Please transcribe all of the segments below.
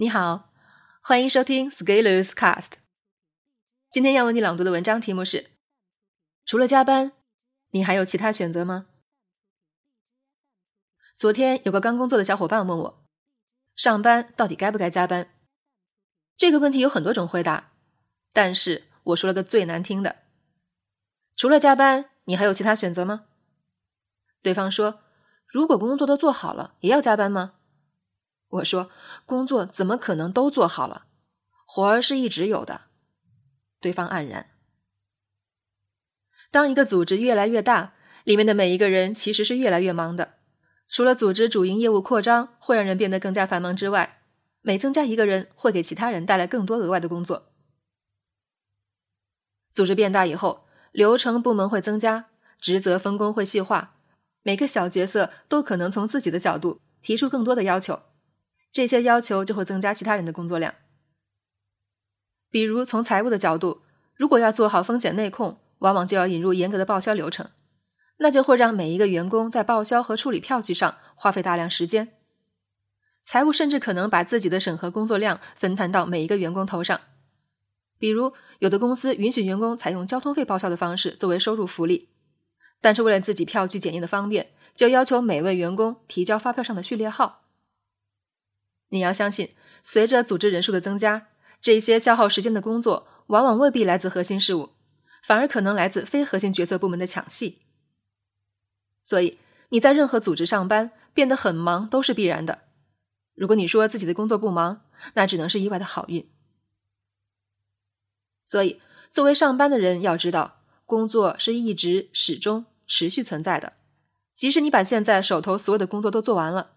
你好，欢迎收听 Scalers Cast。今天要为你朗读的文章题目是：除了加班，你还有其他选择吗？昨天有个刚工作的小伙伴问我，上班到底该不该加班？这个问题有很多种回答，但是我说了个最难听的：除了加班，你还有其他选择吗？对方说：如果工作都做好了，也要加班吗？我说：“工作怎么可能都做好了？活儿是一直有的。”对方黯然。当一个组织越来越大，里面的每一个人其实是越来越忙的。除了组织主营业务扩张会让人变得更加繁忙之外，每增加一个人会给其他人带来更多额外的工作。组织变大以后，流程部门会增加，职责分工会细化，每个小角色都可能从自己的角度提出更多的要求。这些要求就会增加其他人的工作量。比如从财务的角度，如果要做好风险内控，往往就要引入严格的报销流程，那就会让每一个员工在报销和处理票据上花费大量时间。财务甚至可能把自己的审核工作量分摊到每一个员工头上。比如，有的公司允许员工采用交通费报销的方式作为收入福利，但是为了自己票据检验的方便，就要求每位员工提交发票上的序列号。你要相信，随着组织人数的增加，这些消耗时间的工作往往未必来自核心事务，反而可能来自非核心决策部门的抢戏。所以你在任何组织上班变得很忙都是必然的。如果你说自己的工作不忙，那只能是意外的好运。所以，作为上班的人要知道，工作是一直、始终、持续存在的。即使你把现在手头所有的工作都做完了，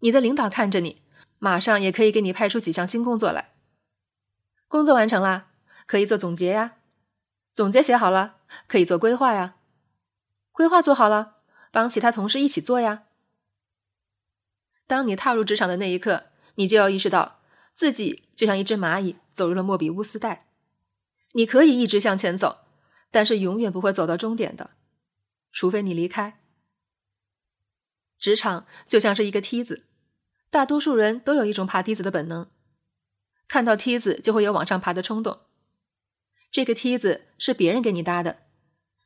你的领导看着你。马上也可以给你派出几项新工作来。工作完成了，可以做总结呀；总结写好了，可以做规划呀；规划做好了，帮其他同事一起做呀。当你踏入职场的那一刻，你就要意识到，自己就像一只蚂蚁走入了莫比乌斯带。你可以一直向前走，但是永远不会走到终点的，除非你离开。职场就像是一个梯子。大多数人都有一种爬梯子的本能，看到梯子就会有往上爬的冲动。这个梯子是别人给你搭的，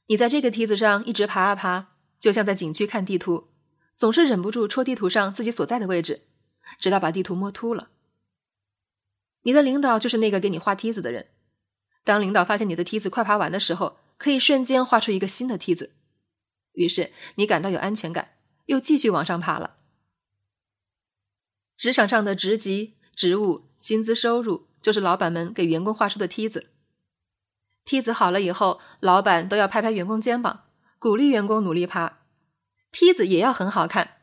你在这个梯子上一直爬啊爬，就像在景区看地图，总是忍不住戳地图上自己所在的位置，直到把地图摸秃了。你的领导就是那个给你画梯子的人，当领导发现你的梯子快爬完的时候，可以瞬间画出一个新的梯子，于是你感到有安全感，又继续往上爬了。职场上的职级、职务、薪资、收入，就是老板们给员工画出的梯子。梯子好了以后，老板都要拍拍员工肩膀，鼓励员工努力爬。梯子也要很好看，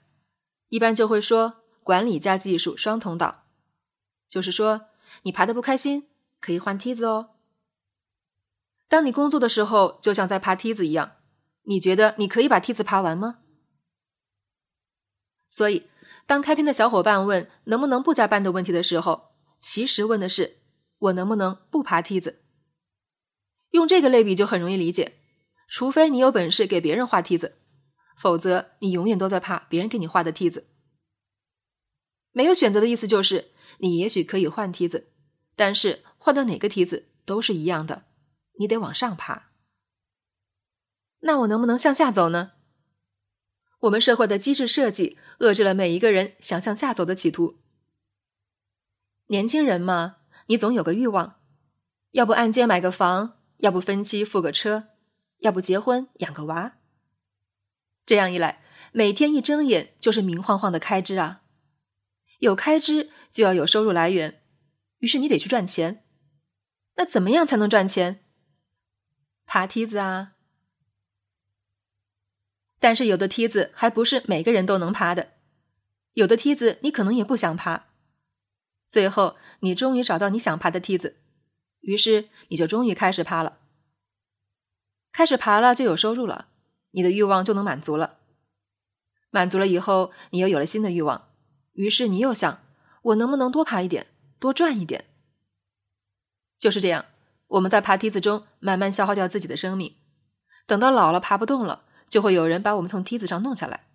一般就会说管理加技术双通道，就是说你爬的不开心，可以换梯子哦。当你工作的时候，就像在爬梯子一样，你觉得你可以把梯子爬完吗？所以。当开篇的小伙伴问能不能不加班的问题的时候，其实问的是我能不能不爬梯子。用这个类比就很容易理解，除非你有本事给别人画梯子，否则你永远都在爬别人给你画的梯子。没有选择的意思就是，你也许可以换梯子，但是换到哪个梯子都是一样的，你得往上爬。那我能不能向下走呢？我们社会的机制设计遏制了每一个人想向下走的企图。年轻人嘛，你总有个欲望，要不按揭买个房，要不分期付个车，要不结婚养个娃。这样一来，每天一睁眼就是明晃晃的开支啊！有开支就要有收入来源，于是你得去赚钱。那怎么样才能赚钱？爬梯子啊！但是有的梯子还不是每个人都能爬的，有的梯子你可能也不想爬，最后你终于找到你想爬的梯子，于是你就终于开始爬了。开始爬了就有收入了，你的欲望就能满足了。满足了以后，你又有了新的欲望，于是你又想，我能不能多爬一点，多赚一点？就是这样，我们在爬梯子中慢慢消耗掉自己的生命，等到老了爬不动了。就会有人把我们从梯子上弄下来。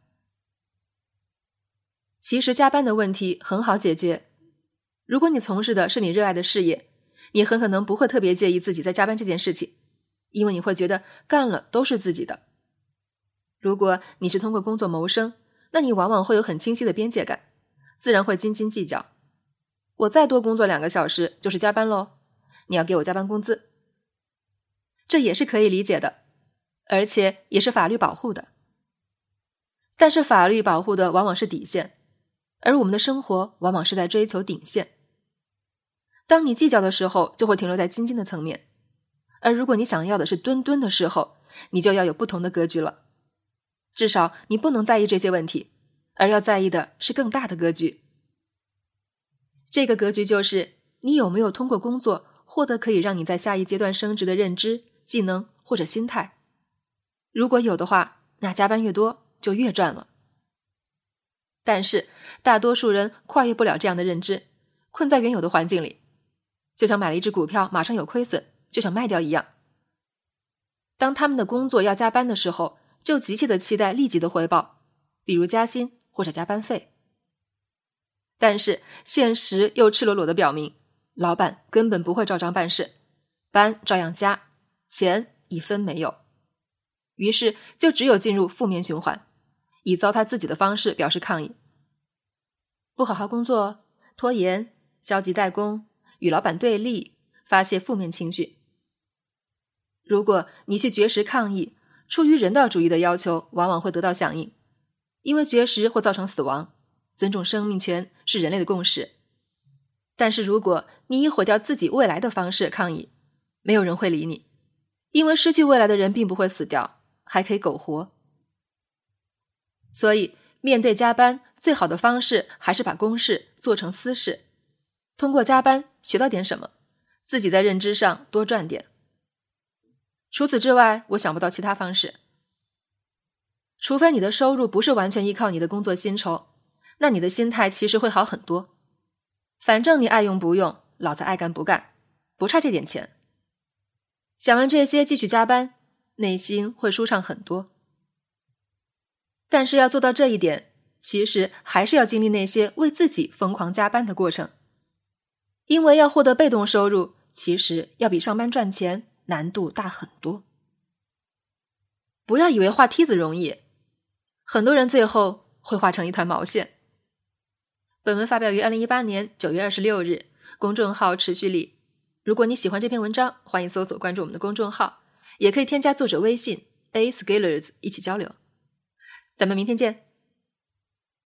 其实加班的问题很好解决，如果你从事的是你热爱的事业，你很可能不会特别介意自己在加班这件事情，因为你会觉得干了都是自己的。如果你是通过工作谋生，那你往往会有很清晰的边界感，自然会斤斤计较。我再多工作两个小时就是加班喽，你要给我加班工资，这也是可以理解的，而且也是法律保护的。但是法律保护的往往是底线，而我们的生活往往是在追求顶线。当你计较的时候，就会停留在斤斤的层面；而如果你想要的是吨吨的时候，你就要有不同的格局了。至少你不能在意这些问题，而要在意的是更大的格局。这个格局就是你有没有通过工作获得可以让你在下一阶段升职的认知、技能或者心态。如果有的话，那加班越多就越赚了。但是大多数人跨越不了这样的认知，困在原有的环境里。就像买了一只股票，马上有亏损，就想卖掉一样。当他们的工作要加班的时候，就急切的期待立即的回报，比如加薪或者加班费。但是现实又赤裸裸的表明，老板根本不会照章办事，班照样加，钱一分没有。于是就只有进入负面循环，以糟蹋自己的方式表示抗议：不好好工作，拖延，消极怠工。与老板对立，发泄负面情绪。如果你去绝食抗议，出于人道主义的要求，往往会得到响应，因为绝食会造成死亡。尊重生命权是人类的共识。但是如果你以毁掉自己未来的方式抗议，没有人会理你，因为失去未来的人并不会死掉，还可以苟活。所以，面对加班，最好的方式还是把公事做成私事。通过加班学到点什么，自己在认知上多赚点。除此之外，我想不到其他方式。除非你的收入不是完全依靠你的工作薪酬，那你的心态其实会好很多。反正你爱用不用，老子爱干不干，不差这点钱。想完这些，继续加班，内心会舒畅很多。但是要做到这一点，其实还是要经历那些为自己疯狂加班的过程。因为要获得被动收入，其实要比上班赚钱难度大很多。不要以为画梯子容易，很多人最后会画成一团毛线。本文发表于二零一八年九月二十六日，公众号持续力。如果你喜欢这篇文章，欢迎搜索关注我们的公众号，也可以添加作者微信 a scalers 一起交流。咱们明天见。